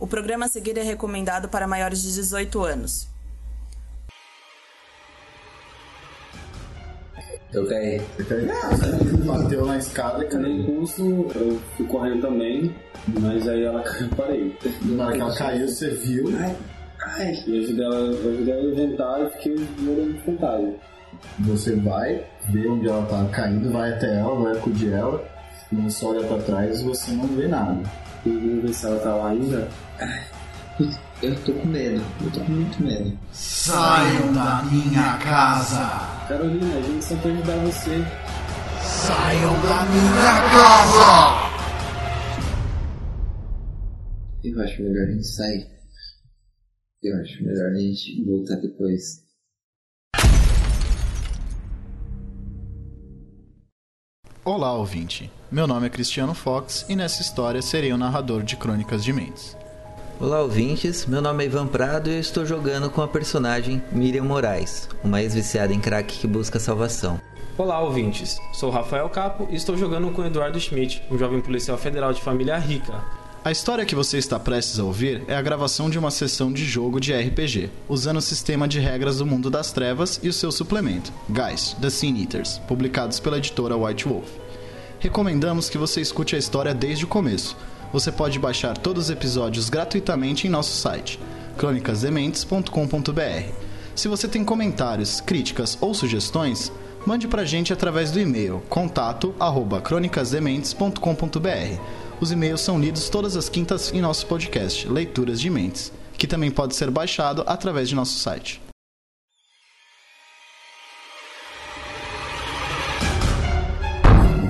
O programa a seguir é recomendado para maiores de 18 anos. Eu caí. Você caiu? Bateu na escada e No caiu. impulso, eu fui correndo também, mas aí ela caiu e parei. Na hora que ela caiu, você viu. Ai, E eu ajudei ela, eu ajudei ela a levantar e fiquei morando de fantasma. Você vai, vê onde ela tá caindo, vai até ela, vai acudir ela. Quando você olha pra trás, você não vê nada. E vamos ver se ela tá lá ainda. eu tô com medo. Eu tô com muito medo. Saiam da minha casa! Carolina, a gente só quer ajudar você. Saiam da minha casa! Eu acho melhor a gente sair. Eu acho melhor a gente voltar depois. Olá, ouvinte. Meu nome é Cristiano Fox e nessa história serei o narrador de Crônicas de Mentes. Olá, ouvintes. Meu nome é Ivan Prado e eu estou jogando com a personagem Miriam Moraes, uma ex-viciada em crack que busca salvação. Olá, ouvintes. Sou Rafael Capo e estou jogando com Eduardo Schmidt, um jovem policial federal de família rica. A história que você está prestes a ouvir é a gravação de uma sessão de jogo de RPG, usando o sistema de regras do Mundo das Trevas e o seu suplemento, Guys, The Sin Eaters, publicados pela editora White Wolf. Recomendamos que você escute a história desde o começo. Você pode baixar todos os episódios gratuitamente em nosso site, cronicasdementes.com.br. Se você tem comentários, críticas ou sugestões, mande pra gente através do e-mail contato@cronicasdementes.com.br. Os e-mails são lidos todas as quintas em nosso podcast, Leituras de Mentes, que também pode ser baixado através de nosso site.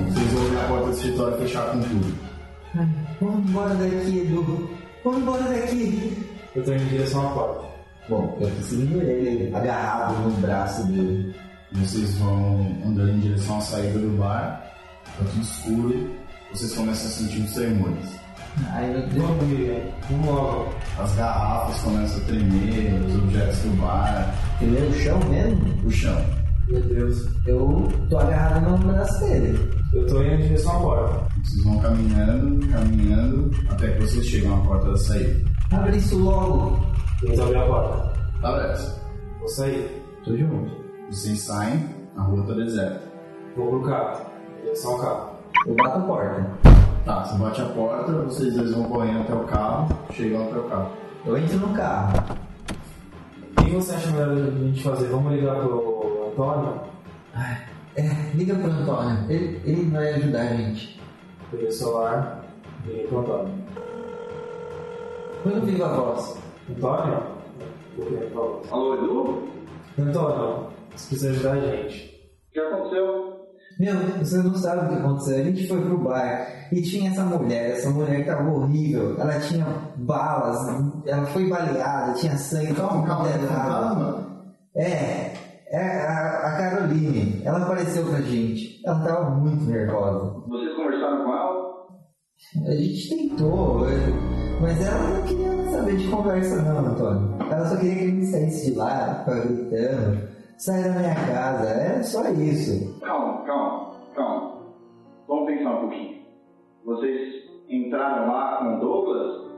Vocês vão abrir a porta do escritório e fechar com tudo. Vamos embora daqui, Edu. Vamos embora daqui. Eu tô indo em direção à porta. Bom, eu seguindo ele, agarrado no braço dele. Vocês vão andando em direção à saída do bar, tá tudo escuro, vocês começam a sentir os tremores. Ai, meu Deus. Vamos, Miriam. Vamos logo. As garrafas começam a tremer, os objetos do bar, é o chão mesmo? o chão. Meu Deus. Eu tô agarrado no braço dele. Eu tô indo em direção à porta. Vocês vão caminhando, caminhando, até que vocês chegam à porta da saída. Abre isso logo. Tenta abrir a porta. Tá aberto. Vou sair. Tô junto. Vocês saem, a rua tá deserta. Vou pro carro. Direção ao carro. Eu bato a porta. Tá, você bate a porta, vocês dois vão correndo até o carro, chegam até o carro. Eu entro no carro. O que você acha melhor a gente fazer? Vamos ligar pro Antônio? É, liga pro Antônio. Ele, ele vai ajudar a gente. Peguei o celular. Liguei pro Antônio. Quando viva a voz. Antônio? O que ele falou? Alô, Edu? Antônio, você precisa ajudar a gente. O que aconteceu? Meu, você não sabe o que aconteceu. A gente foi pro bar e tinha essa mulher. Essa mulher tava horrível. Ela tinha balas, ela foi baleada, tinha sangue. Calma, calma, é fantasma? É, é a, a Caroline. Ela apareceu pra gente. Ela tava muito nervosa. Vocês conversaram com ela? A gente tentou, mas ela não queria saber de conversa não, Antônio. Ela só queria que ele me saísse de lá, ficava gritando, saia da minha casa, era só isso. Calma, calma, calma. Vamos pensar um pouquinho. Vocês entraram lá com Douglas?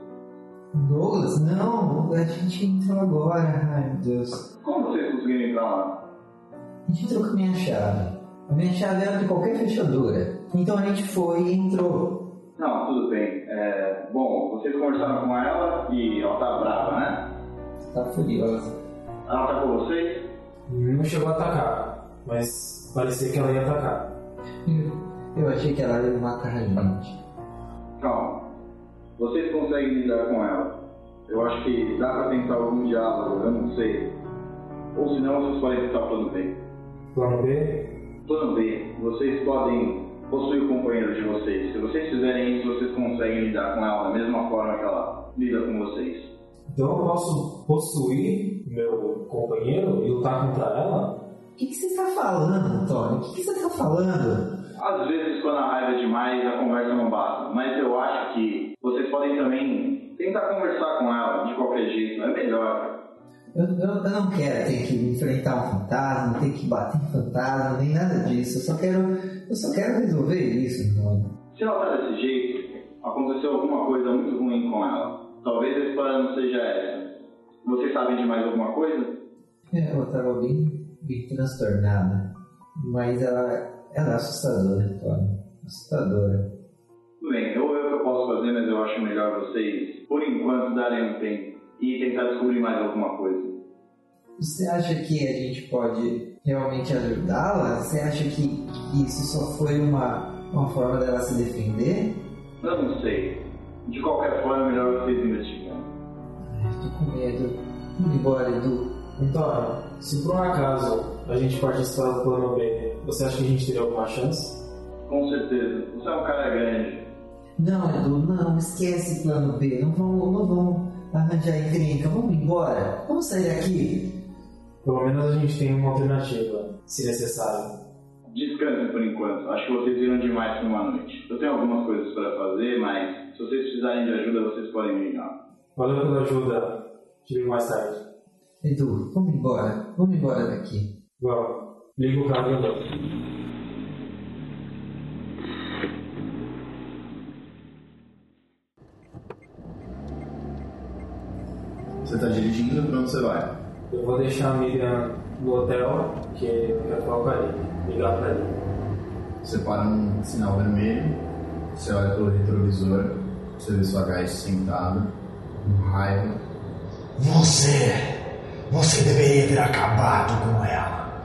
Douglas, não, a gente entrou agora, ai meu Deus. Como vocês conseguiram entrar lá? A gente entrou com a minha chave. A minha chave era de qualquer fechadura. Então a gente foi e entrou. Não, tudo bem. É, bom, vocês conversaram com ela e ela tá brava, né? Tá furiosa. Ela tá com vocês? Não chegou a atacar, mas parecia que ela ia atacar. Eu achei que ela ia matar a gente. Calma. Vocês conseguem lidar com ela. Eu acho que dá pra tentar algum diálogo, eu não sei. Ou senão vocês podem tentar o plano B. Plano B? Plano B, vocês podem possuir o companheiro de vocês. Se vocês fizerem isso, vocês conseguem lidar com ela da mesma forma que ela lida com vocês. Então eu posso possuir meu companheiro e lutar contra ela? O que, que você está falando, Antônio? O que, que você está falando? Às vezes, quando a raiva é demais, a conversa não basta. Mas eu acho que vocês podem também tentar conversar com ela de qualquer jeito. É melhor. Eu, eu, eu não quero ter que enfrentar um fantasma, ter que bater em fantasma, nem nada disso. Eu só quero, eu só quero resolver isso, Antônio. Se ela tá desse jeito, aconteceu alguma coisa muito ruim com ela. Talvez a história não seja essa. Vocês sabem de mais alguma coisa? É, ela tava bem, bem transtornada. Mas ela, ela é assustadora, Tony. Assustadora. Tudo bem, eu, eu, eu posso fazer, mas eu acho melhor vocês, por enquanto, darem um tempo e tentar descobrir mais alguma coisa. Você acha que a gente pode realmente ajudá-la? Você acha que, que isso só foi uma, uma forma dela se defender? Eu não sei. De qualquer forma, é melhor vocês investigarem. Tô com medo. Vamos embora, Edu. Então, se por um acaso a gente participar do plano B, você acha que a gente teria alguma chance? Com certeza. Você é um cara grande. Não, Edu, não, esquece plano B. Não vamos, não vamos arranjar encrenca. Vamos embora. Vamos sair daqui. Pelo menos a gente tem uma alternativa, se necessário. Descansem por enquanto. Acho que vocês viram demais por uma noite. Eu tenho algumas coisas para fazer, mas se vocês precisarem de ajuda, vocês podem me ligar. Valeu pela ajuda. Te ligo mais tarde. Edu, vamos embora. Vamos embora daqui. Vamos. Liga o carro e andou. Você tá dirigindo, pra onde você vai? Eu vou deixar a Miriam no hotel, que a Aline. Ligar pra ele. Você para num sinal vermelho, você olha pelo retrovisor, você vê sua gás sentada, com raiva. Você. Você deveria ter acabado com ela.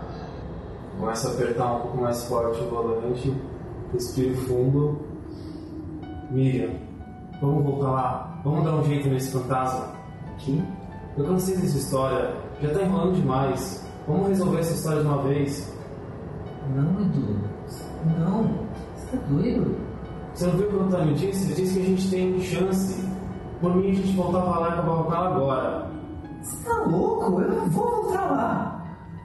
Começa a apertar um pouco mais forte o volante, respiro fundo. Miriam, vamos voltar lá. Vamos dar um jeito nesse fantasma. Que? Eu cansei dessa história. Já tá enrolando demais. Vamos resolver essa história de uma vez. Não, Edu. Não. Você tá doido? Você não viu o que o Antônio disse? Ele disse que a gente tem chance. Por mim, a gente voltava lá e acabava com ela agora. Você tá louco? Eu não vou voltar lá.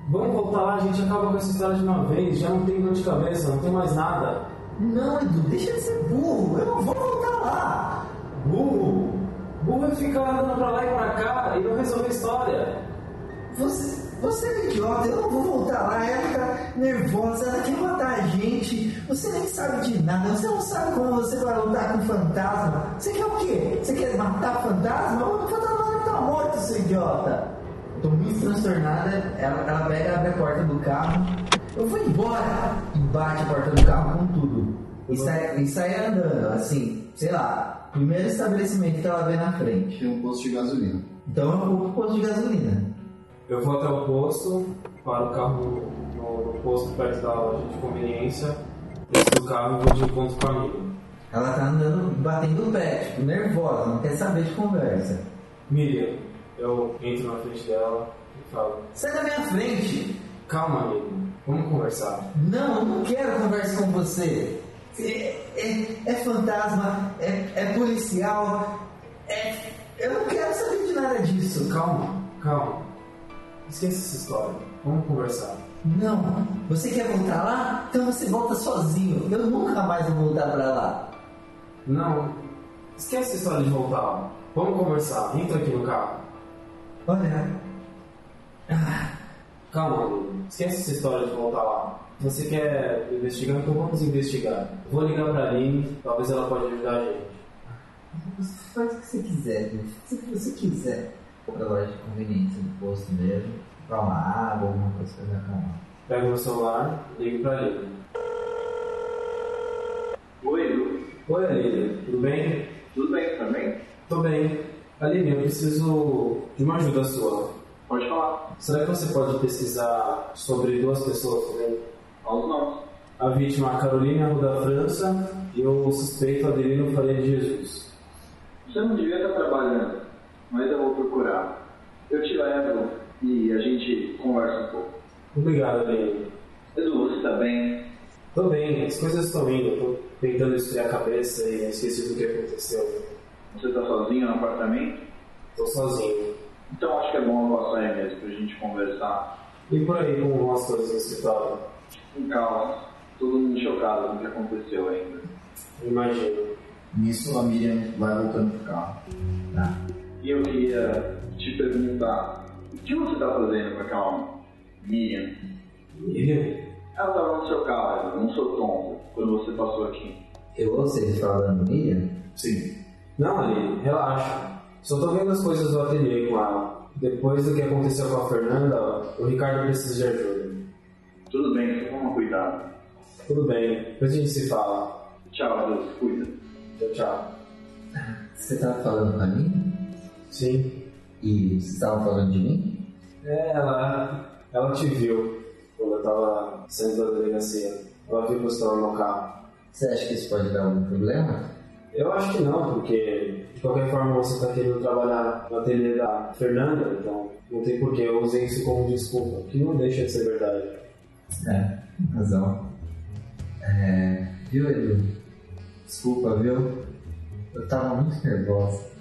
Vamos voltar lá, a gente acaba com essa história de uma vez. Já não tem dor de cabeça, não tem mais nada. Não, Edu, deixa de ser burro. Eu não vou voltar lá. Burro! Burro é ficar andando pra lá e pra cá e não resolver a história. Você, você é idiota, eu não vou voltar lá, ela fica nervosa, ela quer matar a gente, você nem sabe de nada, você não sabe como você vai lutar com o fantasma. Você quer o quê? Você quer matar o fantasma? O fantasma tá morto, seu idiota. Tô muito transtornada, ela, ela pega e abre a porta do carro, eu vou embora e bate a porta do carro com tudo. E sai, e sai andando, assim, sei lá, primeiro estabelecimento que ela vê na frente. Tem um posto de gasolina. Então eu vou pro posto de gasolina. Eu vou até o posto, paro o carro no, no posto perto da loja de conveniência, desço do carro e vou de encontro com a amiga. Ela tá andando, batendo o pé, tipo, nervosa, não quer saber de conversa. Miriam, eu entro na frente dela e falo: Sai da minha frente! Calma, amigo, vamos conversar. Não, eu não quero conversa com você. É, é- é fantasma, é, é policial, é, eu não quero saber de nada disso. Calma, calma. Esquece essa história. Vamos conversar. Não, você quer voltar lá? Então você volta sozinho. Eu nunca mais vou voltar pra lá. Não, esquece essa história de voltar lá. Vamos conversar. Entra aqui no carro. Olha, Calma, amigo. Esquece essa história de voltar lá. Você quer investigar? Então vamos investigar. Vou ligar pra Aline, talvez ela pode ajudar a gente. você faz o que você quiser, viu? Se você quiser. Pra loja de conveniência do posto mesmo, comprar uma água, alguma coisa pra me acalmar. Pego meu celular, ligo pra Aline. Oi, Edu. Oi, Aline. Tudo bem? Tudo bem também? Tô bem. Aline, eu preciso de uma ajuda sua. Pode falar. Será que você pode pesquisar sobre duas pessoas também? Aos nomes. A vítima é a Carolina Arruda França e o suspeito Adelino Faria de Jesus. Você não devia estar trabalhando, mas eu vou procurar. Eu te levo e a gente conversa um pouco. Obrigado, Adeline. Edu, você tá bem? Tô bem, as coisas estão indo. Tô tentando esfriar a cabeça e esqueci do que aconteceu. Você tá sozinho no apartamento? Tô sozinho. Então acho que é bom eu passar aí mesmo pra gente conversar. E por aí, como vão as coisas no escritório? Com calma. Todo mundo chocado com o que aconteceu ainda. Imagino. Nisso a Miriam vai voltando pro carro. Tá. E eu queria te perguntar, o que você tá fazendo com aquela Miriam? Miriam? Ela estava no seu carro, não sou tonto, quando você passou aqui. Eu ouço falando Miriam? Sim. Não, Aline, relaxa. Só tô vendo as coisas do ateliê com ela. Depois do que aconteceu com a Fernanda, o Ricardo precisa de ajuda. Tudo bem, toma cuidado. Tudo bem, depois a gente se fala. Tchau, Deus, cuida. Tchau, tchau. Você tava falando pra mim? Sim. E você tava falando de mim? É, ela, ela te viu quando eu tava saindo da delegacia. Ela viu que você estava no carro. Você acha que isso pode dar algum problema? Eu acho que não, porque de qualquer forma você está querendo trabalhar no ateliê da Fernanda, então não tem porquê. Eu usei isso como desculpa, que não deixa de ser verdade. É, razão. É, viu, Edu? Desculpa, viu? Eu tava muito nervosa.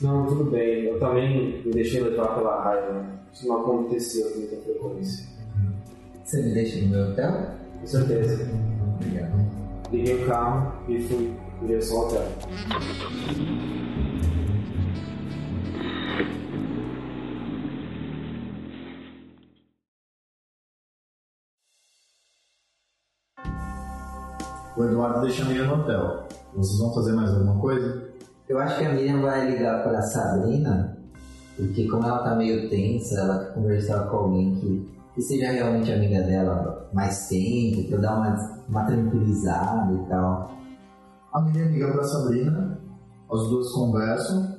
Não, tudo bem. Eu também me deixei levar pela raiva. Isso não acontecia com muita frequência. Você me deixa no meu hotel? Com certeza. Obrigado. Liguei o carro e fui em direção ao hotel. O Eduardo deixa a Miriam no hotel. Vocês vão fazer mais alguma coisa? Eu acho que a Miriam vai ligar pra Sabrina, porque como ela tá meio tensa, ela quer conversar com alguém que, que seja realmente amiga dela mais tempo, pra dar uma, uma tranquilizada e tal. A Miriam liga pra Sabrina, as duas conversam.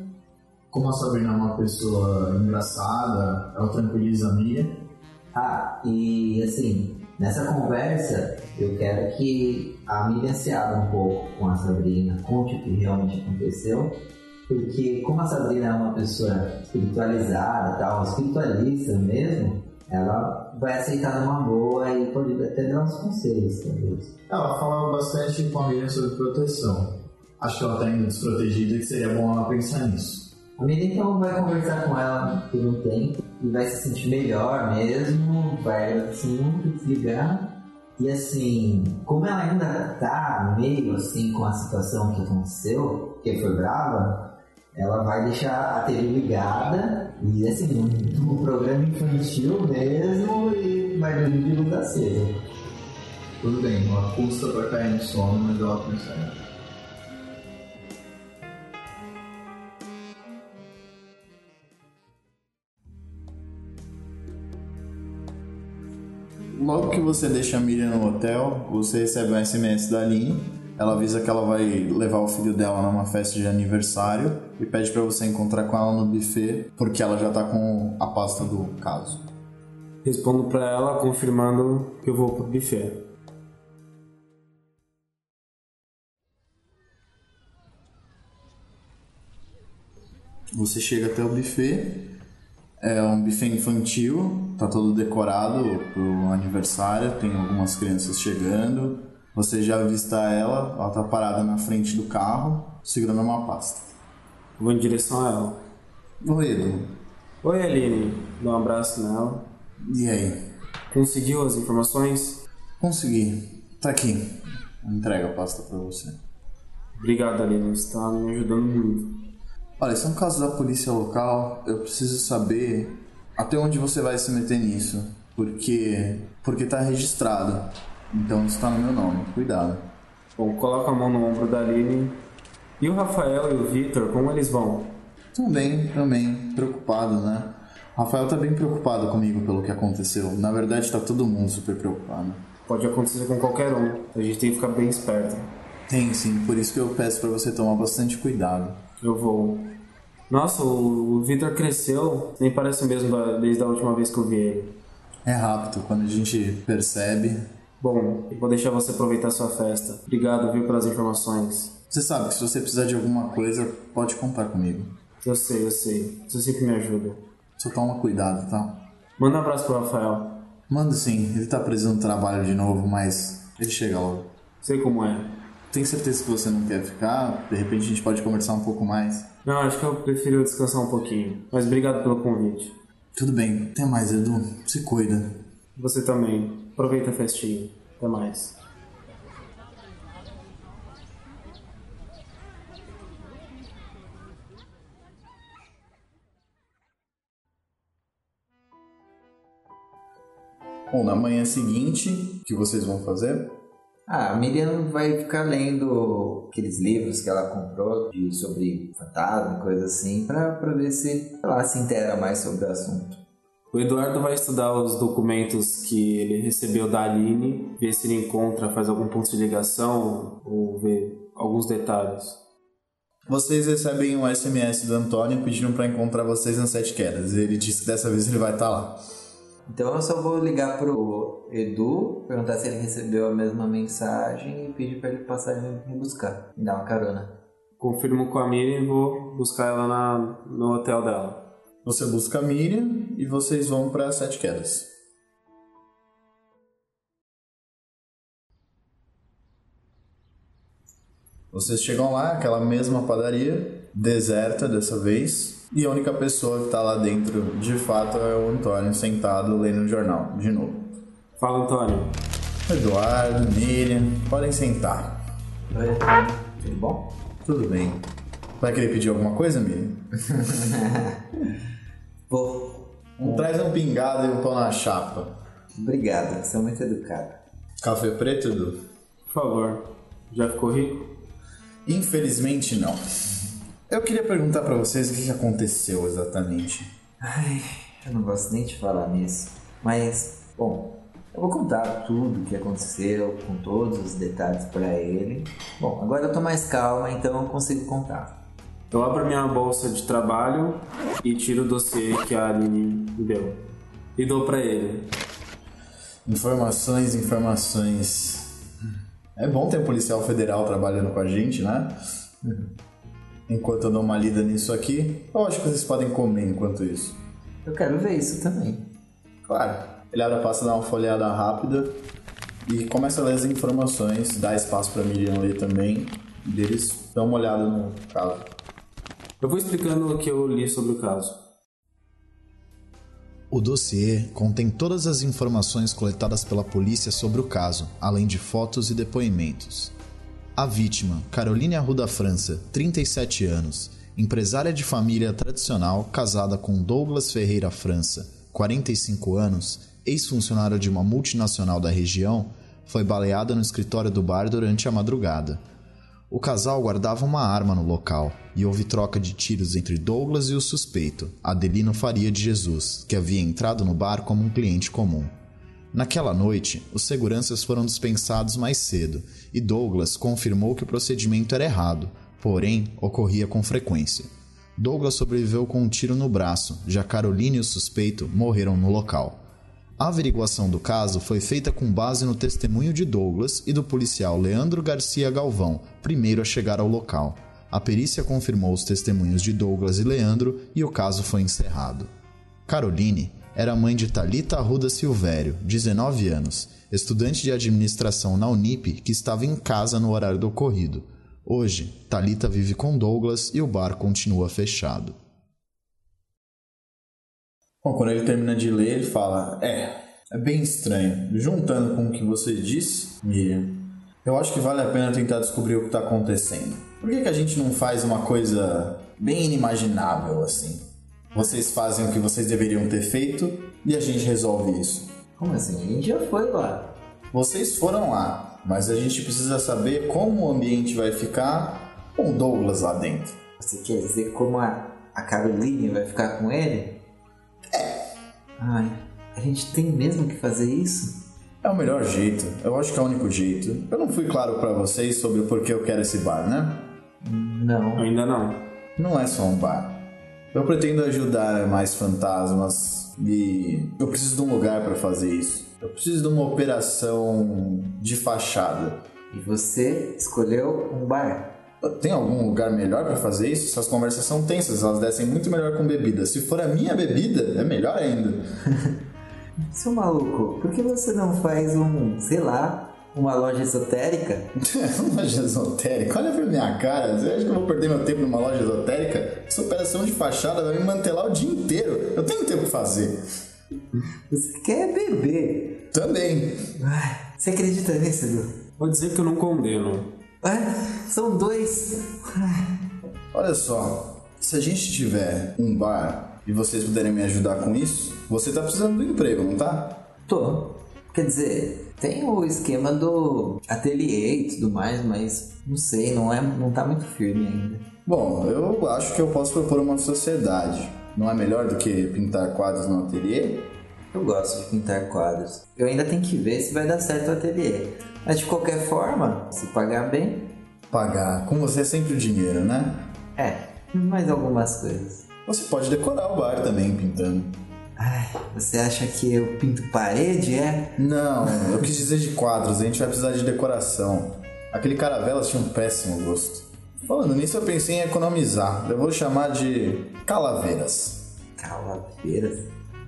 Como a Sabrina é uma pessoa engraçada, ela tranquiliza a Miriam. Ah, e assim, nessa conversa, eu quero que a Miriam se abra um pouco com a Sabrina, conte o que realmente aconteceu, porque como a Sabrina é uma pessoa espiritualizada, tal, espiritualista mesmo, ela vai aceitar numa boa e pode até dar uns conselhos, talvez. Ela fala bastante com a Miriam sobre proteção. Acho que ela tá indo desprotegida e que seria bom ela pensar nisso. A Miriam então vai conversar com ela por um tempo e vai se sentir melhor mesmo, vai assim, desligar. E assim, como ela ainda tá meio assim com a situação que aconteceu, que foi brava, ela vai deixar a TV ligada e assim, um, um programa infantil mesmo e vai dormir de luz acesa. Tudo bem, ela custa pra cair no sono, mas ela consegue. Logo que você deixa a Miriam no hotel, você recebe um SMS da Aline. Ela avisa que ela vai levar o filho dela numa festa de aniversário e pede para você encontrar com ela no buffet, porque ela já tá com a pasta do caso. Respondo pra ela confirmando que eu vou pro buffet. Você chega até o buffet, é um buffet infantil, tá todo decorado pro aniversário, tem algumas crianças chegando. Você já avista ela, ela tá parada na frente do carro, segurando uma pasta. Vou em direção a ela. Oi, Edu. Oi, Aline. Dou um abraço nela. E aí? Conseguiu as informações? Consegui. Tá aqui. Entrega a pasta pra você. Obrigado, Aline. Você tá me ajudando muito. Olha, esse é um caso da polícia local. Eu preciso saber até onde você vai se meter nisso. Porque. Porque tá registrado. Então isso tá no meu nome. Cuidado. Bom, coloca a mão no ombro da Aline. E o Rafael e o Victor, como eles vão? Também, também. Preocupado, né? Rafael tá bem preocupado comigo pelo que aconteceu. Na verdade, tá todo mundo super preocupado. Pode acontecer com qualquer um. A gente tem que ficar bem esperto. Tem sim, por isso que eu peço pra você tomar bastante cuidado. Eu vou. Nossa, o Victor cresceu, nem parece o mesmo desde a última vez que eu vi ele. É rápido, quando a gente percebe. Bom, eu vou deixar você aproveitar sua festa. Obrigado, viu, pelas informações. Você sabe que se você precisar de alguma coisa, pode contar comigo. Eu sei, eu sei. Você sempre me ajuda. Só toma cuidado, tá? Manda um abraço pro Rafael. Manda sim, ele tá preso no trabalho de novo, mas ele chega logo. Sei como é. Tem certeza que você não quer ficar? De repente a gente pode conversar um pouco mais. Não, acho que eu prefiro descansar um pouquinho. Mas obrigado pelo convite. Tudo bem, até mais, Edu. Se cuida. Você também. Aproveita a festinha. Até mais. Bom, na manhã seguinte, o que vocês vão fazer? Ah, a Miriam vai ficar lendo aqueles livros que ela comprou de, sobre fantasma, coisa assim, pra, pra ver se ela se inteira mais sobre o assunto. O Eduardo vai estudar os documentos que ele recebeu da Aline, ver se ele encontra, faz algum ponto de ligação ou ver alguns detalhes. Vocês recebem um SMS do Antônio pedindo pra encontrar vocês nas Sete Quedas. Ele disse que dessa vez ele vai estar lá. Então eu só vou ligar pro Edu, perguntar se ele recebeu a mesma mensagem e pedir pra ele passar e me buscar, me dar uma carona. Confirmo com a Miriam e vou buscar ela na, no hotel dela. Você busca a Miriam e vocês vão para Sete Quedas. Vocês chegam lá, aquela mesma padaria, deserta dessa vez, e a única pessoa que está lá dentro, de fato, é o Antônio sentado lendo o jornal, de novo. Fala, Antônio. Eduardo, Miriam, podem sentar. Oi, Antônio. Tudo bom? Tudo bem. Vai querer pedir alguma coisa, Miriam? Pô, Traz um pingado e um pão na chapa. obrigado, você é muito educado. Café preto, Edu? Por favor. Já ficou rico? Infelizmente não. Eu queria perguntar pra vocês o que aconteceu exatamente. Ai, eu não gosto nem de falar nisso. Mas, bom, eu vou contar tudo o que aconteceu, com todos os detalhes pra ele. Bom, agora eu tô mais calma, então eu consigo contar. Eu abro minha bolsa de trabalho e tiro o dossiê que a Aline me deu. E dou pra ele. Informações, informações. É bom ter um policial federal trabalhando com a gente, né? Enquanto eu dou uma lida nisso aqui, eu acho que vocês podem comer enquanto isso. Eu quero ver isso também. Claro. Ele abre a pasta, dá uma folheada rápida e começa a ler as informações, dá espaço pra Miriam ler também. E eles dão uma olhada no caso. Eu vou explicando o que eu li sobre o caso. O dossiê contém todas as informações coletadas pela polícia sobre o caso, além de fotos e depoimentos. A vítima, Caroline Arruda França, 37 anos, empresária de família tradicional casada com Douglas Ferreira França, 45 anos, ex-funcionário de uma multinacional da região, foi baleada no escritório do bar durante a madrugada. O casal guardava uma arma no local e houve troca de tiros entre Douglas e o suspeito, Adelino Faria de Jesus, que havia entrado no bar como um cliente comum. Naquela noite, os seguranças foram dispensados mais cedo e Douglas confirmou que o procedimento era errado, porém ocorria com frequência. Douglas sobreviveu com um tiro no braço, já Caroline e o suspeito morreram no local. A averiguação do caso foi feita com base no testemunho de Douglas e do policial Leandro Garcia Galvão, primeiro a chegar ao local. A perícia confirmou os testemunhos de Douglas e Leandro e o caso foi encerrado. Caroline era mãe de Talita Arruda Silvério, 19 anos, estudante de administração na Unip que estava em casa no horário do ocorrido. Hoje, Talita vive com Douglas e o bar continua fechado. Bom, quando ele termina de ler, ele fala: É, é bem estranho. Juntando com o que você disse, Miriam, eu acho que vale a pena tentar descobrir o que está acontecendo. Por que, que a gente não faz uma coisa bem inimaginável assim? Vocês fazem o que vocês deveriam ter feito e a gente resolve isso. Como assim? A gente já foi lá. Vocês foram lá, mas a gente precisa saber como o ambiente vai ficar com o Douglas lá dentro. Você quer dizer como a, a Caroline vai ficar com ele? É. Ai, a gente tem mesmo que fazer isso? É o melhor jeito. Eu acho que é o único jeito. Eu não fui claro pra vocês sobre o porquê eu quero esse bar, né? Não. Ainda não. Não é só um bar. Eu pretendo ajudar mais fantasmas e eu preciso de um lugar pra fazer isso. Eu preciso de uma operação de fachada. E você escolheu um bar? Tem algum lugar melhor pra fazer isso? Essas conversas são tensas, elas descem muito melhor com bebida. Se for a minha bebida, é melhor ainda. Seu maluco, por que você não faz um, sei lá, uma loja esotérica? uma loja esotérica? Olha pra minha cara, você acha que eu vou perder meu tempo numa loja esotérica? Essa operação de fachada vai me manter lá o dia inteiro. Eu tenho tempo pra fazer. Você quer beber? Também. Ai, você acredita nisso, Edu? Vou dizer que eu não condeno. Ah, são dois. Olha só, se a gente tiver um bar e vocês puderem me ajudar com isso, você tá precisando do emprego, não tá? Tô. Quer dizer, Tem o esquema do ateliê e tudo mais, mas não sei, não, é, não tá muito firme ainda. Bom, eu acho que eu posso propor uma sociedade. Não é melhor do que pintar quadros no ateliê? Eu gosto de pintar quadros. Eu ainda tenho que ver se vai dar certo o ateliê. Mas de qualquer forma, se pagar bem, Pagar. Com você é sempre o dinheiro, né? é, mais algumas coisas. Você pode decorar o bar também pintando. Ai, você acha que eu pinto parede, é? Não, eu quis dizer de quadros, a gente vai precisar de decoração. Aquele caravelas tinha um péssimo gosto. Falando nisso, eu pensei em economizar. Eu vou chamar de calaveiras. Calaveiras.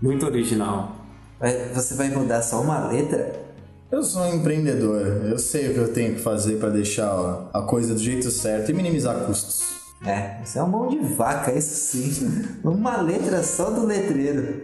Muito original. Você vai mudar só uma letra? Eu sou um empreendedor, eu sei o que eu tenho que fazer para deixar a coisa do jeito certo e minimizar custos. É, você é um mão de vaca, isso sim. Uma letra só do letreiro.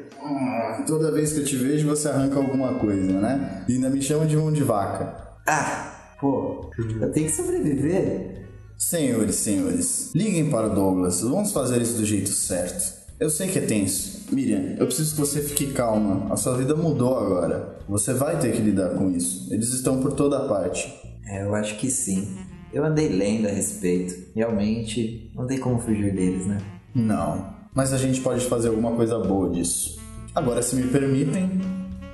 Toda vez que eu te vejo, você arranca alguma coisa, né? E ainda me chama de mão de vaca. Ah, pô, eu tenho que sobreviver. Senhores, senhores, liguem para o Douglas, vamos fazer isso do jeito certo. Eu sei que é tenso. Miriam, eu preciso que você fique calma. A sua vida mudou agora. Você vai ter que lidar com isso. Eles estão por toda parte. É, eu acho que sim. Eu andei lendo a respeito. Realmente, não tem como fugir deles, né? Não, mas a gente pode fazer alguma coisa boa disso. Agora, se me permitem,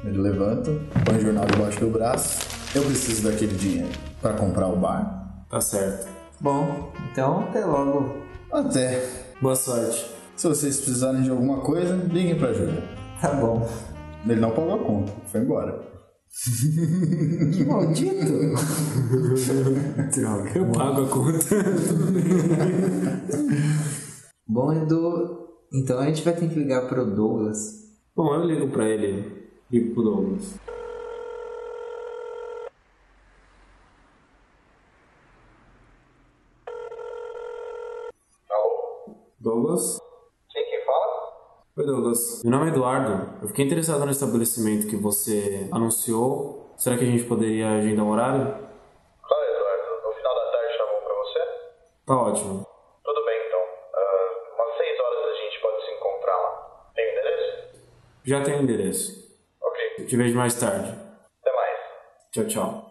ele levanta, põe o jornal debaixo do braço. Eu preciso daquele dinheiro para comprar o bar. Tá certo. Bom, então até logo. Até. Boa sorte. Se vocês precisarem de alguma coisa, liguem pra Júlia. Tá bom. Ele não pagou a conta, foi embora. Que maldito! Droga. Eu pago a conta. Bom, Edu, então a gente vai ter que ligar pro Douglas. Bom, eu ligo pra ele. Ligo pro Douglas. Douglas? Quem que fala? Oi, Douglas. Meu nome é Eduardo. Eu fiquei interessado no estabelecimento que você anunciou. Será que a gente poderia agendar um horário? Claro, Eduardo. No final da tarde chamou pra você? Tá ótimo. Já tenho o endereço. Ok. Te vejo mais tarde. Até mais. Tchau, tchau.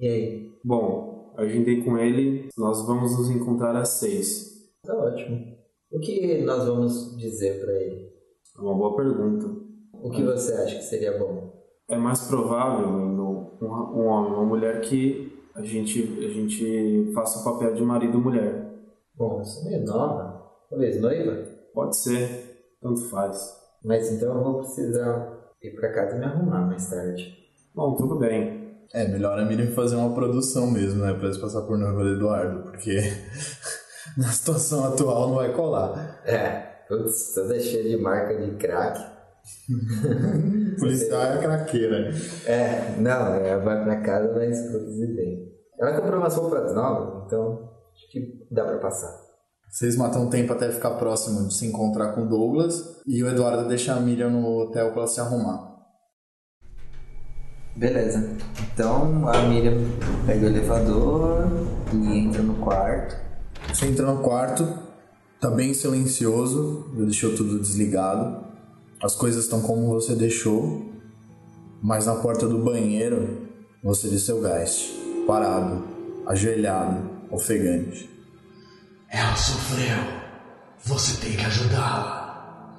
E aí? Bom, agendei com ele. Nós vamos nos encontrar às seis. Tá ótimo. O que nós vamos dizer pra ele? É uma boa pergunta. O que você acha que seria bom? É mais provável no, um, um homem, uma mulher que a gente, a gente faça o papel de marido e mulher. Bom, eu sou meio nova. Talvez noiva? Pode ser, tanto faz. Mas então eu vou precisar ir pra casa e me arrumar mais tarde. Bom, tudo bem. É, melhor a Miriam fazer uma produção mesmo, né? Pra eles passar por noiva do Eduardo, porque na situação atual não vai colar. É, putz, toda cheia de marca de crack. Policial é craqueira. É, não, ela vai pra casa, mas produzir bem. Ela comprou umas roupas novas, então acho que dá pra passar. Vocês matam tempo até ficar próximo de se encontrar com o Douglas e o Eduardo deixa a Miriam no hotel pra ela se arrumar. Beleza. Então a Miriam pega o elevador e entra no quarto. Você entra no quarto, tá bem silencioso, deixou tudo desligado. As coisas estão como você deixou, mas na porta do banheiro você vê seu gás, parado, ajoelhado, ofegante. Ela sofreu. Você tem que ajudá-la.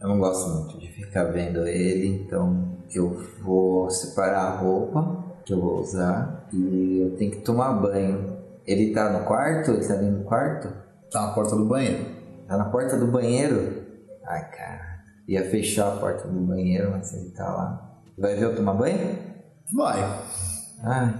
Eu não gosto muito de ficar vendo ele, então eu vou separar a roupa que eu vou usar e eu tenho que tomar banho. Ele tá no quarto? Ele tá ali no quarto? Tá na porta do banheiro. Tá na porta do banheiro? Ai, cara. Ia fechar a porta do banheiro, mas ele tá lá. Vai ver eu tomar banho? Vai. Ai.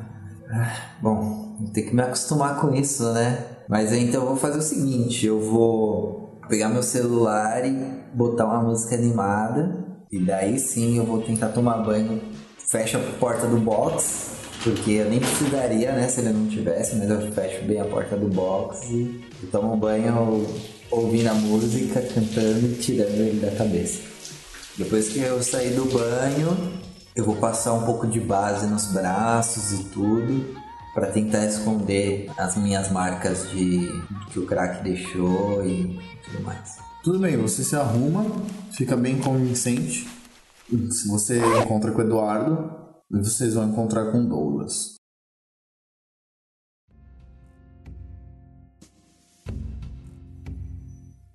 ah, Bom, vou ter que me acostumar com isso, né? Mas então eu vou fazer o seguinte, eu vou pegar meu celular e botar uma música animada. E daí sim eu vou tentar tomar banho. Fecha a porta do box, porque eu nem precisaria, né, se ele não tivesse, mas eu fecho bem a porta do box e, tomo banho ouvindo a música, cantando e tirando ele da cabeça. Depois que eu sair do banho, eu vou passar um pouco de base nos braços e tudo para tentar esconder as minhas marcas de que o crack deixou e tudo mais. Tudo bem, você se arruma, fica bem convincente. Você encontra com o Eduardo. vocês vão encontrar com Douglas.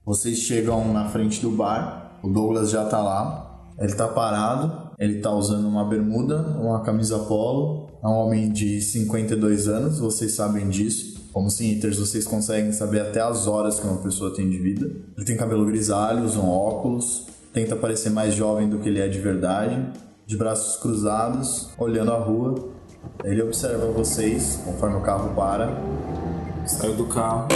Vocês chegam na frente do bar, o Douglas já tá lá, ele tá parado, ele tá usando uma bermuda, uma camisa polo, é um homem de 52 anos, vocês sabem disso. Como Siniters, vocês conseguem saber até as horas que uma pessoa tem de vida. Ele tem cabelo grisalho, usa um óculos, tenta parecer mais jovem do que ele é de verdade, de braços cruzados, olhando a rua. Ele observa vocês conforme o carro para. Saiu do carro.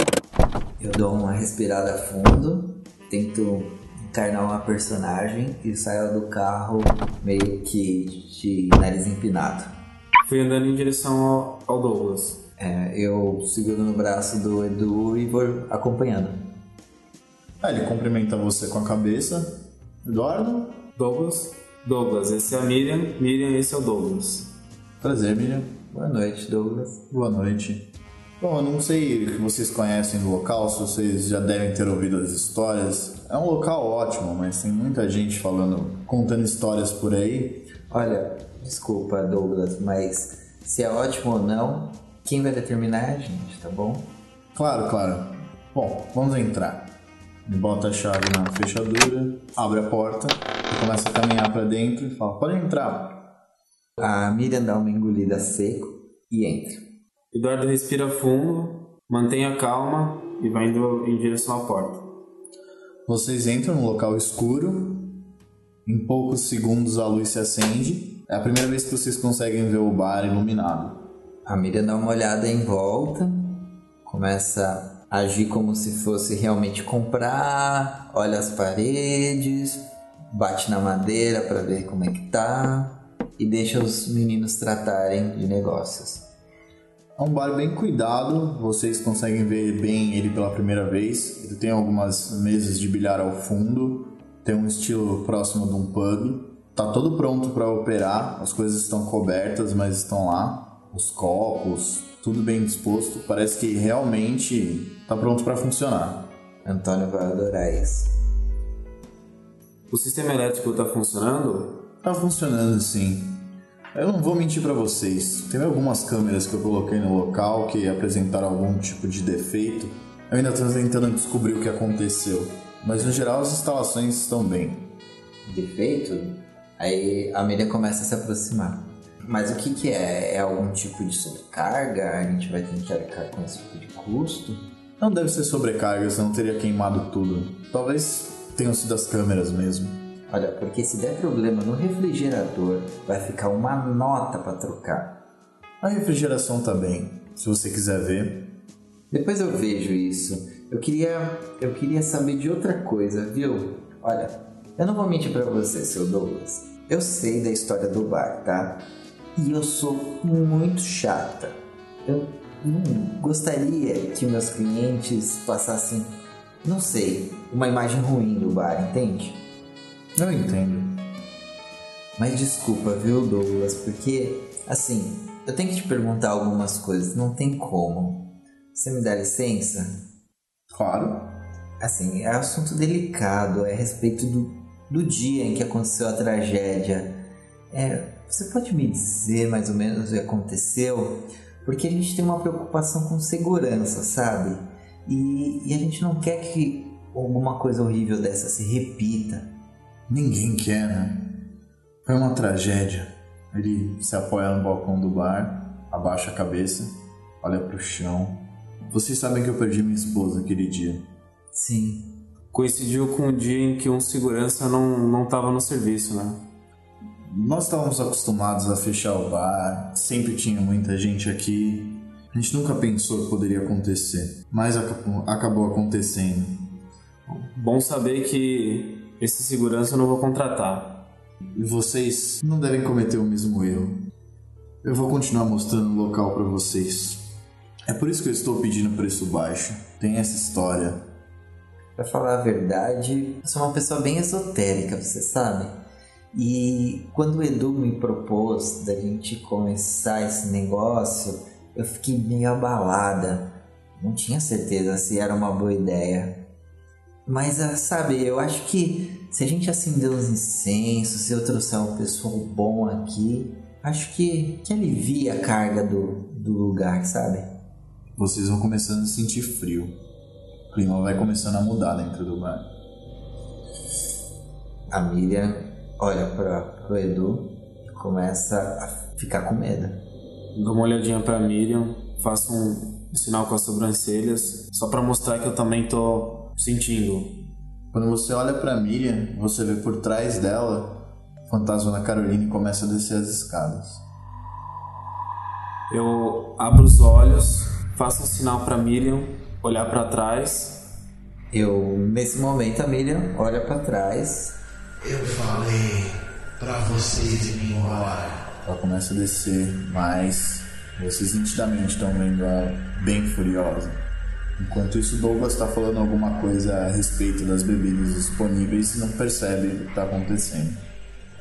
Eu dou uma respirada fundo, tento encarnar uma personagem e saio do carro meio que de nariz empinado. Fui andando em direção ao, ao Douglas. É, eu seguro no braço do Edu e vou acompanhando. Ah, ele cumprimenta você com a cabeça. Eduardo? Douglas? Douglas, esse é a Miriam. Miriam, esse é o Douglas. Prazer, Miriam. Boa noite, Douglas. Boa noite. Bom, eu não sei o que vocês conhecem do local, se vocês já devem ter ouvido as histórias. É um local ótimo, mas tem muita gente falando, contando histórias por aí. Olha, desculpa, Douglas, mas se é ótimo ou não, quem vai determinar é a gente, tá bom? Claro, claro. Bom, vamos entrar. Ele bota a chave na fechadura, abre a porta e começa a caminhar para dentro e fala: Pode entrar. A Miriam dá uma engolida seco e entra. Eduardo respira fundo, mantém a calma e vai indo em direção à porta. Vocês entram no local escuro. Em poucos segundos a luz se acende. É a primeira vez que vocês conseguem ver o bar iluminado. A Miriam dá uma olhada em volta, começa a agir como se fosse realmente comprar, olha as paredes, bate na madeira para ver como é que tá e deixa os meninos tratarem de negócios. É um bar bem cuidado, vocês conseguem ver bem ele pela primeira vez. Ele tem algumas mesas de bilhar ao fundo, tem um estilo próximo de um pub. Tá todo pronto para operar, as coisas estão cobertas, mas estão lá. Os copos, tudo bem disposto. Parece que realmente tá pronto para funcionar. Antônio vai adorar isso. O sistema elétrico tá funcionando? Tá funcionando sim. Eu não vou mentir para vocês. Tem algumas câmeras que eu coloquei no local que apresentaram algum tipo de defeito. Eu ainda estou tentando descobrir o que aconteceu. Mas no geral as instalações estão bem. Defeito? Aí a Miriam começa a se aproximar. Mas o que, que é? É algum tipo de sobrecarga? A gente vai ter que arcar com esse tipo de custo? Não deve ser sobrecarga, senão teria queimado tudo. Talvez tenham sido as câmeras mesmo. Olha, porque se der problema no refrigerador, vai ficar uma nota para trocar. A refrigeração tá bem, se você quiser ver. Depois eu vejo isso. Eu queria, eu queria saber de outra coisa, viu? Olha, eu não vou mentir para você, seu Douglas. Eu sei da história do bar, tá? E eu sou muito chata. Eu não gostaria que meus clientes passassem, não sei, uma imagem ruim do bar, entende? Eu entendo. Mas desculpa, viu, Douglas, porque, assim, eu tenho que te perguntar algumas coisas, não tem como. Você me dá licença? Claro. Assim, é assunto delicado, é a respeito do, do dia em que aconteceu a tragédia. É, você pode me dizer mais ou menos o que aconteceu? Porque a gente tem uma preocupação com segurança, sabe? E, e a gente não quer que alguma coisa horrível dessa se repita. Ninguém quer, né? Foi uma tragédia. Ele se apoia no balcão do bar, abaixa a cabeça, olha pro chão. Vocês sabem que eu perdi minha esposa aquele dia. Sim. Coincidiu com o dia em que um segurança não, não tava no serviço, né? Nós estávamos acostumados a fechar o bar, sempre tinha muita gente aqui. A gente nunca pensou que poderia acontecer, mas acabou, acabou acontecendo. Bom saber que esse segurança eu não vou contratar. E vocês não devem cometer o mesmo erro. Eu vou continuar mostrando o local para vocês. É por isso que eu estou pedindo preço baixo. Tem essa história. Pra falar a verdade, eu sou uma pessoa bem esotérica, você sabe? E quando o Edu me propôs da gente começar esse negócio, eu fiquei meio abalada. Não tinha certeza se era uma boa ideia. Mas, ah, sabe, eu acho que se a gente acender uns incensos, se eu trouxer um pessoal bom aqui, acho que, que alivia a carga do, do lugar, sabe? Vocês vão começando a sentir frio. O clima vai começando a mudar dentro do bar. A Miriam olha para pro Edu e começa a ficar com medo. Dou uma olhadinha pra Miriam, faço um sinal com as sobrancelhas, só pra mostrar que eu também tô sentindo. Quando você olha pra Miriam, você vê por trás dela o fantasma da Caroline começa a descer as escadas. Eu abro os olhos, faço um sinal pra Miriam, olhar pra trás. Eu, nesse momento, a Miriam olha para trás. Eu falei pra vocês irem embora. Ela começa a descer, mas vocês nitidamente estão vendo ela bem furiosa. Enquanto isso, Douglas está falando alguma coisa a respeito das bebidas disponíveis e não percebe o que está acontecendo.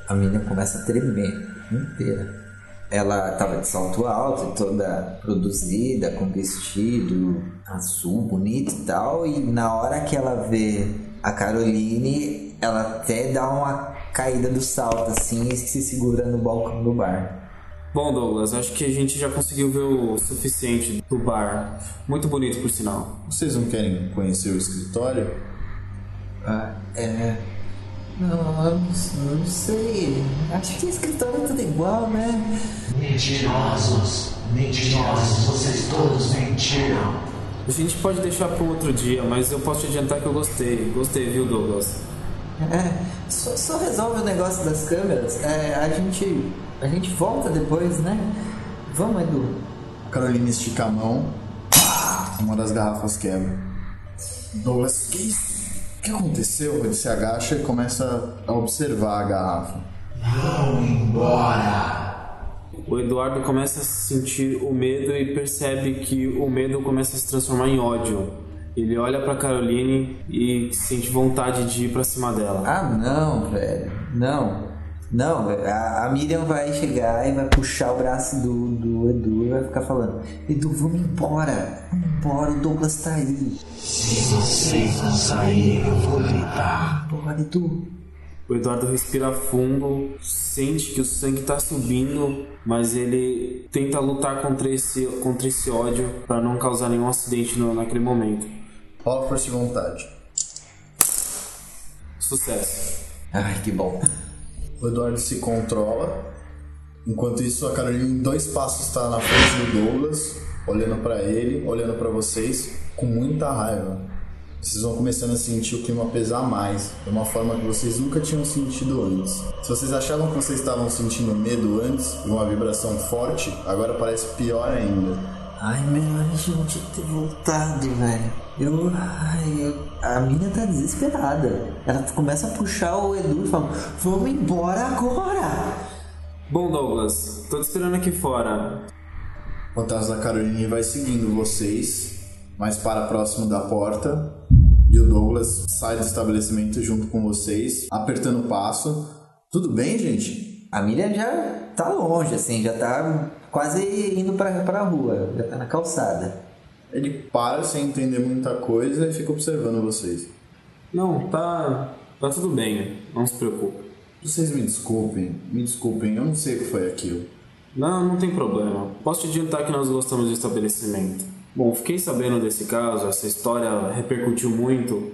A Miriam começa a tremer inteira. Ela estava de salto alto, toda produzida, com vestido azul, bonito e tal. E na hora que ela vê a Caroline, ela até dá uma caída do salto, assim, e se segura no balcão do bar. Bom, Douglas, acho que a gente já conseguiu ver o suficiente do bar. Muito bonito, por sinal. Vocês não querem conhecer o escritório? Ah, é. Não, eu não, sei. Acho que escritório é tudo igual, né? Mentirosos, mentirosos, vocês todos mentiram. A gente pode deixar pro outro dia, mas eu posso te adiantar que eu gostei. Gostei, viu, Douglas? É, só, só resolve o negócio das câmeras. É, a gente. A gente volta depois, né? Vamos, Edu. A Caroline estica a mão, uma das garrafas quebra. Douglas, que isso? O que aconteceu? Ele se agacha e começa a observar a garrafa. Vão embora. O Eduardo começa a sentir o medo e percebe que o medo começa a se transformar em ódio. Ele olha pra Caroline e sente vontade de ir pra cima dela. Ah, não, velho. Não. Não, a, a Miriam vai chegar e vai puxar o braço do, do Edu e vai ficar falando: Edu, vamos embora. Vamos embora, o Douglas tá aí. Se vocês não saírem, eu vou gritar. Bora, Edu. O Eduardo respira fundo, sente que o sangue tá subindo, mas ele tenta lutar contra esse, contra esse ódio pra não causar nenhum acidente no, naquele momento. Rola força de vontade. Sucesso. Ai, que bom. O Eduardo se controla. Enquanto isso, a Caroline em dois passos está na frente do Douglas, olhando pra ele, olhando pra vocês, com muita raiva. Vocês vão começando a sentir o clima pesar mais, de uma forma que vocês nunca tinham sentido antes. Se vocês achavam que vocês estavam sentindo medo antes, uma vibração forte, agora parece pior ainda. Ai, melhor a gente ter voltado, velho. Eu. Ai, eu, a mina tá desesperada. Ela começa a puxar o Edu e fala: Vamos embora agora! Bom, Douglas, tô te esperando aqui fora. O fantasma da Caroline vai seguindo vocês, mais para próximo da porta. E o Douglas sai do estabelecimento junto com vocês, apertando o passo. Tudo bem, gente? A Miriam já tá longe, assim, já tá quase indo pra, pra rua, já tá na calçada. Ele para sem entender muita coisa e fica observando vocês. Não, tá. tá tudo bem, não se preocupe. Vocês me desculpem, me desculpem, eu não sei o que foi aquilo. Não, não tem problema. Posso te adiantar que nós gostamos do estabelecimento. Bom, fiquei sabendo desse caso, essa história repercutiu muito.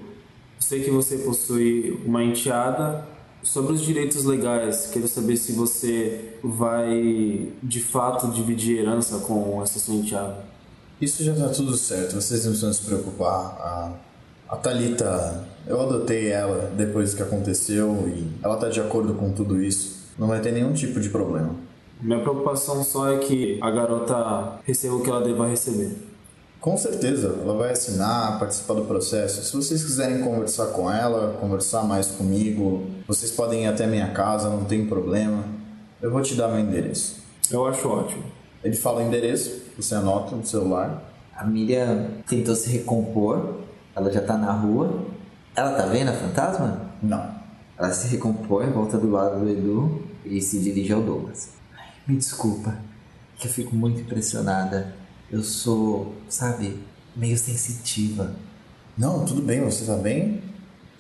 Sei que você possui uma enteada. Sobre os direitos legais, quero saber se você vai de fato dividir herança com essa sua enteada. Isso já tá tudo certo, vocês não precisam se preocupar. A, a Thalita, eu adotei ela depois que aconteceu e ela tá de acordo com tudo isso. Não vai ter nenhum tipo de problema. Minha preocupação só é que a garota receba o que ela deva receber. Com certeza, ela vai assinar, participar do processo. Se vocês quiserem conversar com ela, conversar mais comigo, vocês podem ir até minha casa, não tem problema. Eu vou te dar meu endereço. Eu acho ótimo. Ele fala o endereço, você anota no celular. A Miriam tentou se recompor, ela já tá na rua. Ela tá vendo a fantasma? Não. Ela se recompõe, volta do lado do Edu e se dirige ao Douglas. Ai, Me desculpa, que eu fico muito impressionada. Eu sou, sabe, meio sensitiva. Não, tudo bem, você tá bem?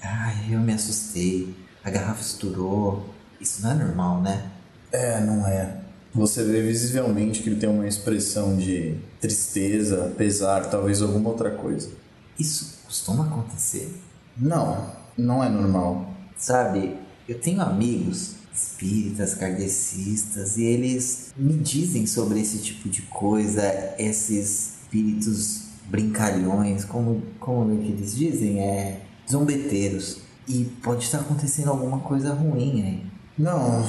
Ai, eu me assustei. A garrafa estourou. Isso não é normal, né? É, não é. Você vê visivelmente que ele tem uma expressão de tristeza, pesar, talvez alguma outra coisa. Isso costuma acontecer? Não, não é normal. Sabe, eu tenho amigos espíritas, kardecistas, e eles me dizem sobre esse tipo de coisa, esses espíritos brincalhões, como, como é que eles dizem? É zombeteiros. E pode estar acontecendo alguma coisa ruim aí. Não,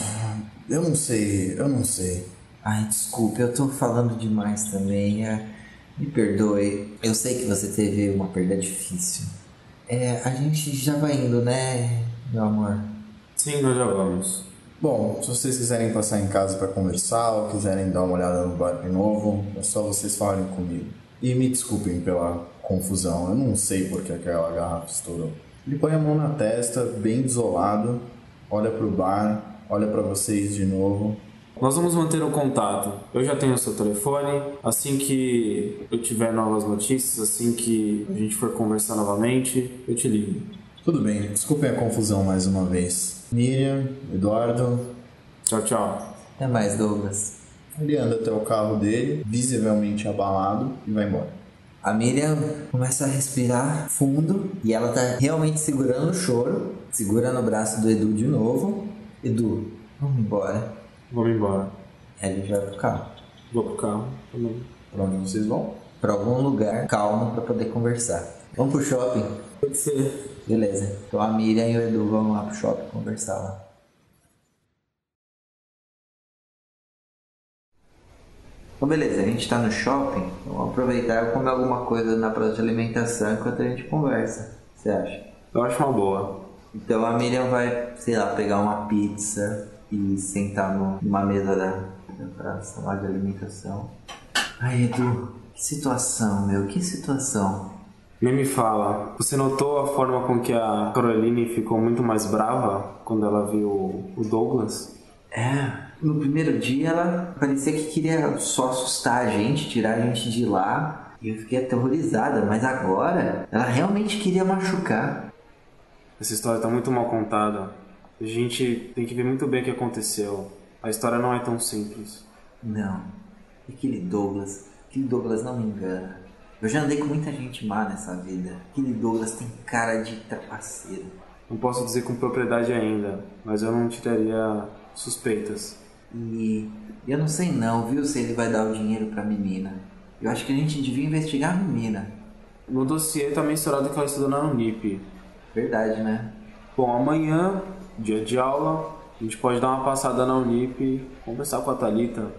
eu não sei, eu não sei. Ai, desculpe, eu tô falando demais também. É, me perdoe. Eu sei que você teve uma perda difícil. É, a gente já vai indo, né, meu amor? Sim, nós já vamos. Bom, se vocês quiserem passar em casa para conversar ou quiserem dar uma olhada no bar de novo, é só vocês falarem comigo. E me desculpem pela confusão, eu não sei porque aquela garrafa estourou. Ele põe a mão na testa, bem desolado, olha pro bar, olha para vocês de novo. Nós vamos manter o contato. Eu já tenho o seu telefone. Assim que eu tiver novas notícias, assim que a gente for conversar novamente, eu te ligo. Tudo bem, desculpem a confusão mais uma vez. Miriam, Eduardo. Tchau, tchau. Até mais, Douglas. Ele anda até o carro dele, visivelmente abalado, e vai embora. A Miriam começa a respirar fundo e ela tá realmente segurando o choro, segura no braço do Edu de novo. Edu, vamos embora. Vamos embora. Ele já vai pro carro. Vou pro carro também. Pra onde vocês vão? Pra algum lugar calmo pra poder conversar. Vamos pro shopping? Pode ser. Beleza. Então a Miriam e o Edu vão lá pro shopping conversar lá. Bom, beleza, a gente tá no shopping, vamos aproveitar e comer alguma coisa na praça de alimentação enquanto a gente conversa. O que você acha? Eu acho uma boa. Então a Miriam vai, sei lá, pegar uma pizza e sentar numa mesa da, da praça lá de alimentação. Ai, Edu, que situação, meu, que situação. Nem me fala, você notou a forma com que a Caroline ficou muito mais brava quando ela viu o Douglas? É, no primeiro dia ela parecia que queria só assustar a gente, tirar a gente de lá. E eu fiquei aterrorizada, mas agora ela realmente queria machucar. Essa história tá muito mal contada. A gente tem que ver muito bem o que aconteceu. A história não é tão simples. Não, aquele Douglas, aquele Douglas não me engana. Eu já andei com muita gente má nessa vida. Aquele Douglas tem cara de trapaceiro. Não posso dizer com propriedade ainda, mas eu não tiraria suspeitas. E eu não sei não, viu, se ele vai dar o dinheiro pra menina. Eu acho que a gente devia investigar a menina. No dossiê tá mencionado que ela estuda na Unip. Verdade, né? Bom, amanhã, dia de aula, a gente pode dar uma passada na Unip e conversar com a Thalita.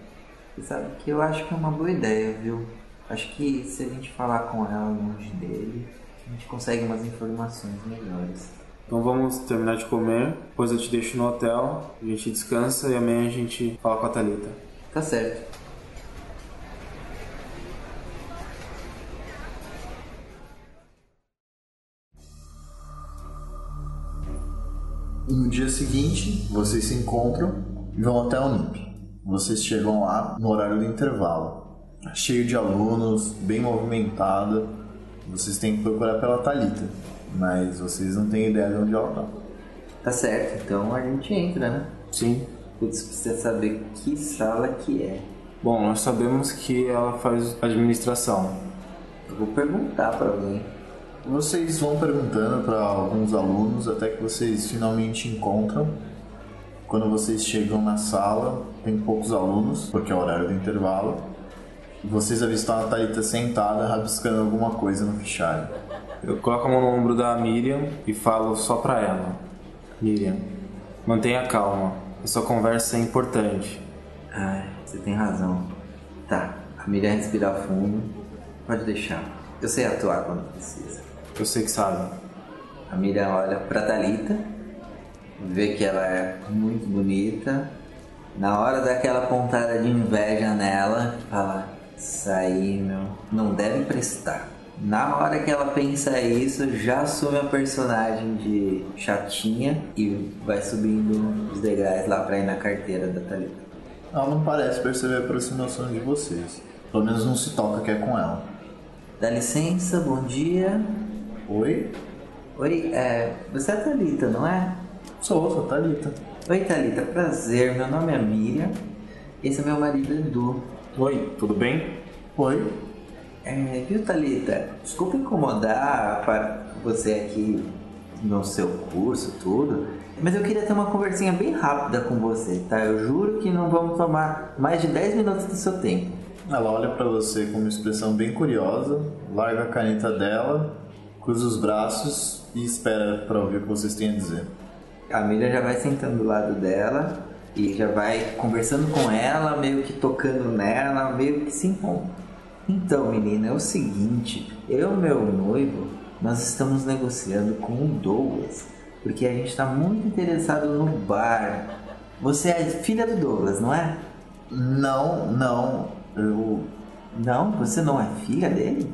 Você sabe que eu acho que é uma boa ideia, viu? Acho que se a gente falar com ela longe dele, a gente consegue umas informações melhores. Então vamos terminar de comer, depois eu te deixo no hotel, a gente descansa e amanhã a gente fala com a Thalita. Tá certo. No dia seguinte, vocês se encontram e vão até a Unip. Vocês chegam lá no horário do intervalo. Cheio de alunos, bem movimentado. Vocês têm que procurar pela Thalita, mas vocês não têm ideia de onde ela tá. Tá certo, então a gente entra, né? Sim. Putz, precisa saber que sala que é. Bom, nós sabemos que ela faz administração. Eu vou perguntar pra alguém. Vocês vão perguntando para alguns alunos até que vocês finalmente encontram. Quando vocês chegam na sala, tem poucos alunos, porque é o horário do intervalo. E vocês avistam a Thalita sentada, rabiscando alguma coisa no fichário. Eu coloco a mão no ombro da Miriam e falo só pra ela. Miriam, mantenha calma. Essa conversa é importante. Ai, você tem razão. Tá, a Miriam respira fundo. Pode deixar. Eu sei atuar quando precisa. Eu sei que sabe. A Miriam olha pra Thalita, vê que ela é muito bonita. Na hora daquela pontada de inveja nela, fala: Isso aí, meu, não deve prestar. Na hora que ela pensa isso, já assume a personagem de chatinha e vai subindo os degraus lá pra ir na carteira da Thalita. Ela não parece perceber a aproximação de vocês. Pelo menos não se toca que é com ela. Dá licença, bom dia. Oi? Oi, é, você é a Thalita, não é? Sou, sou a Thalita. Oi, Thalita, prazer. Meu nome é Miriam. Esse é meu marido Edu. Oi, tudo bem? Oi? É, viu, Thalita? Desculpa incomodar para você aqui no seu curso, tudo. Mas eu queria ter uma conversinha bem rápida com você, tá? Eu juro que não vamos tomar mais de 10 minutos do seu tempo. Ela olha pra você com uma expressão bem curiosa, larga a caneta dela, cruza os braços e espera pra ouvir o que vocês têm a dizer. A Miriam já vai sentando do lado dela e já vai conversando com ela, meio que tocando nela, meio que se impondo. Então, menina, é o seguinte, eu e meu noivo, nós estamos negociando com o Douglas, porque a gente está muito interessado no bar. Você é filha do Douglas, não é? Não, não, eu. Não, você não é filha dele?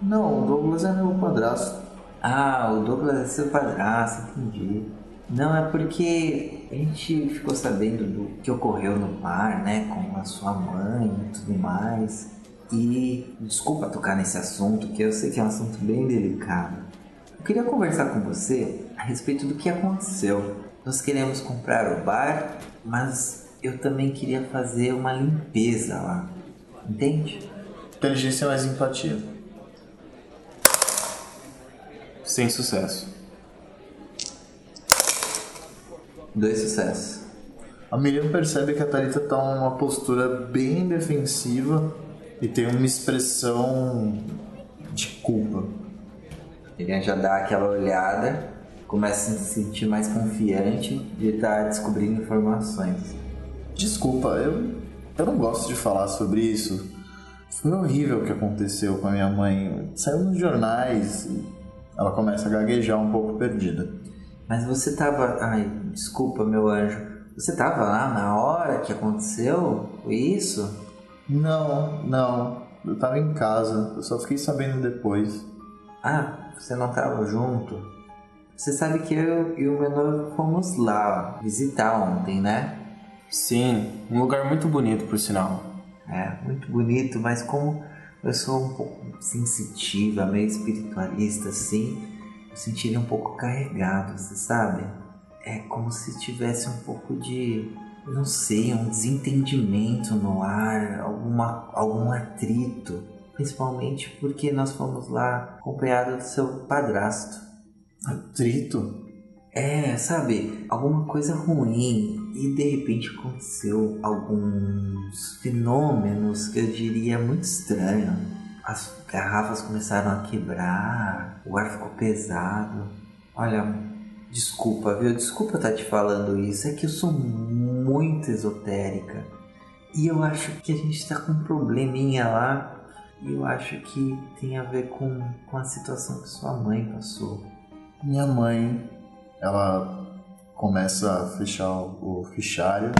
Não, o Douglas é meu padrasto. Ah, o Douglas é seu padrasto, entendi. Não, é porque a gente ficou sabendo do que ocorreu no bar, né, com a sua mãe e tudo mais. E desculpa tocar nesse assunto, que eu sei que é um assunto bem delicado. Eu queria conversar com você a respeito do que aconteceu. Nós queremos comprar o bar, mas eu também queria fazer uma limpeza lá. Entende? Inteligência mais empatia. Sem sucesso. Dois sucessos. A Miriam percebe que a Thalita tá numa postura bem defensiva e tem uma expressão de culpa. Ele já dá aquela olhada, começa a se sentir mais confiante de estar descobrindo informações. Desculpa, eu, eu não gosto de falar sobre isso. Foi horrível o que aconteceu com a minha mãe. Saiu nos jornais. e Ela começa a gaguejar um pouco perdida. Mas você tava. Ai, desculpa, meu anjo. Você tava lá na hora que aconteceu? Foi isso? Não, não. Eu tava em casa. Eu só fiquei sabendo depois. Ah, você não tava junto? Você sabe que eu e o meu noivo fomos lá visitar ontem, né? Sim, um lugar muito bonito, por sinal. É, muito bonito, mas como eu sou um pouco sensitiva, meio espiritualista assim, eu senti ele um pouco carregado, você sabe? É como se tivesse um pouco de, não sei, um desentendimento no ar, alguma, algum atrito. Principalmente porque nós fomos lá acompanhados do seu padrasto. Atrito? É, sabe, alguma coisa ruim e de repente aconteceu alguns fenômenos que eu diria muito estranho. As garrafas começaram a quebrar, o ar ficou pesado. Olha, desculpa, viu? Desculpa estar te falando isso, é que eu sou muito esotérica. E eu acho que a gente tá com um probleminha lá. E eu acho que tem a ver com, com a situação que sua mãe passou. Minha mãe, ela começa a fechar o fichário,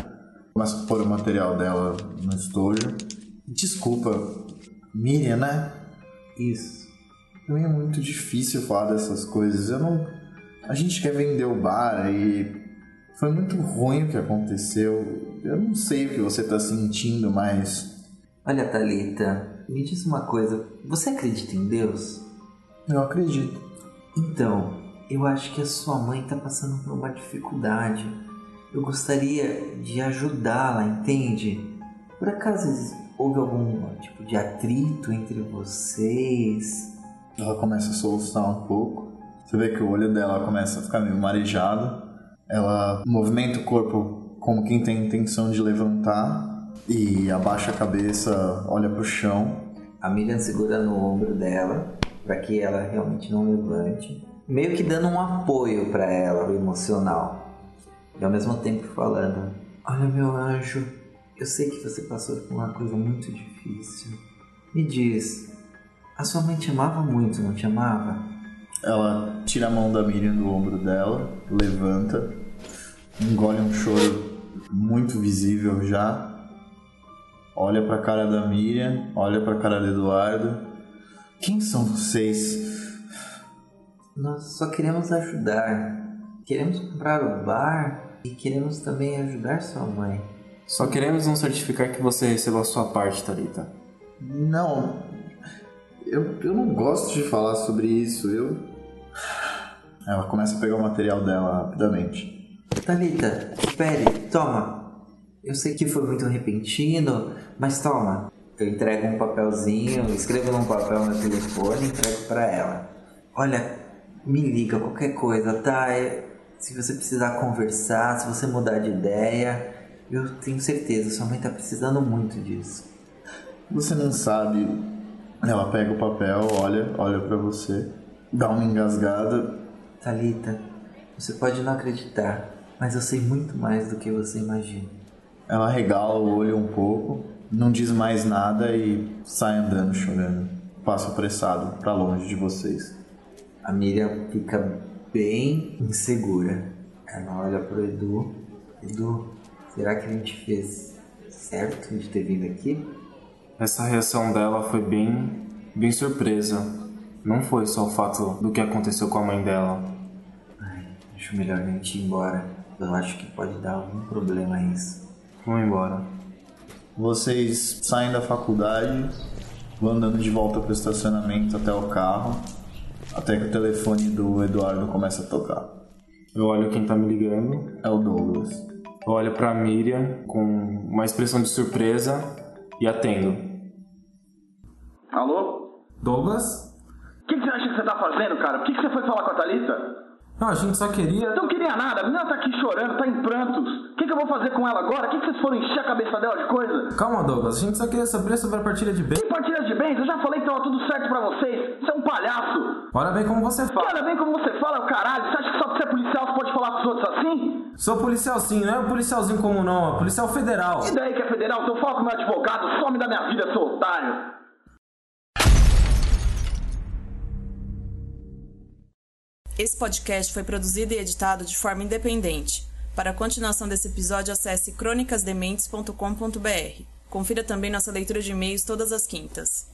começa a pôr o material dela no estojo. Desculpa, Miriam, né? Isso. Pra mim é muito difícil falar dessas coisas. Eu não. A gente quer vender o bar e foi muito ruim o que aconteceu. Eu não sei o que você tá sentindo, mas Olha, Thalita, me diz uma coisa. Você acredita em Deus? eu acredito. Então, eu acho que a sua mãe está passando por uma dificuldade. Eu gostaria de ajudá-la, entende? Por acaso houve algum tipo de atrito entre vocês? Ela começa a soluçar um pouco. Você vê que o olho dela começa a ficar meio marejado. Ela movimenta o corpo como quem tem intenção de levantar e abaixa a cabeça, olha pro chão. A Miriam segura no ombro dela para que ela realmente não levante, meio que dando um apoio para ela, emocional. E ao mesmo tempo falando: Olha, meu anjo, eu sei que você passou por uma coisa muito difícil. Me diz, a sua mãe te amava muito, não te amava? Ela tira a mão da Miriam do ombro dela, levanta, engole um choro muito visível já, olha pra cara da Miriam, olha pra cara do Eduardo. Quem são vocês? Nós só queremos ajudar. Queremos comprar o bar e queremos também ajudar sua mãe. Só queremos um certificar que você recebeu a sua parte, Thalita. Não, eu, eu não gosto de falar sobre isso. Eu. Ela começa a pegar o material dela rapidamente. Thalita, espere, toma. Eu sei que foi muito repentino, mas toma. Eu entrego um papelzinho, escrevo num papel no telefone e entrego para ela. Olha, me liga qualquer coisa, tá? É, se você precisar conversar, se você mudar de ideia, eu tenho certeza, sua mãe tá precisando muito disso. Você não sabe. Ela pega o papel, olha, olha para você, dá uma engasgada. Talita, você pode não acreditar, mas eu sei muito mais do que você imagina. Ela regala o olho um pouco, não diz mais nada e sai andando chorando. Passa apressado para longe de vocês. A Miriam fica bem insegura. Ela olha pro Edu. Edu, será que a gente fez certo de ter vindo aqui? Essa reação dela foi bem, bem surpresa. Não foi só o fato do que aconteceu com a mãe dela. Ai, acho melhor a gente ir embora. Eu acho que pode dar algum problema isso. Vamos embora. Vocês saem da faculdade, vão andando de volta pro estacionamento até o carro, até que o telefone do Eduardo começa a tocar. Eu olho quem tá me ligando. É o Douglas. Eu olho pra Miriam com uma expressão de surpresa e atendo. Alô? Douglas? O que, que você acha que você tá fazendo, cara? Por que, que você foi falar com a Thalita? Não, a gente só queria. Não queria nada, a menina tá aqui chorando, tá em prantos. O que, que eu vou fazer com ela agora? O que, que vocês foram encher a cabeça dela de coisa? Calma, Douglas, a gente só queria saber sobre a partilha de bens. Que partilha de bens? Eu já falei que tava tudo certo pra vocês. Você é um palhaço. Olha bem como você fala. olha bem como você fala, caralho. Você acha que só porque você é policial você pode falar com os outros assim? Sou policial sim, não é um policialzinho comum não, é policial federal. E daí que é federal? Se eu falo com meu advogado, some da minha vida, seu otário. Esse podcast foi produzido e editado de forma independente. Para a continuação desse episódio, acesse crônicasdementes.com.br. Confira também nossa leitura de e-mails todas as quintas.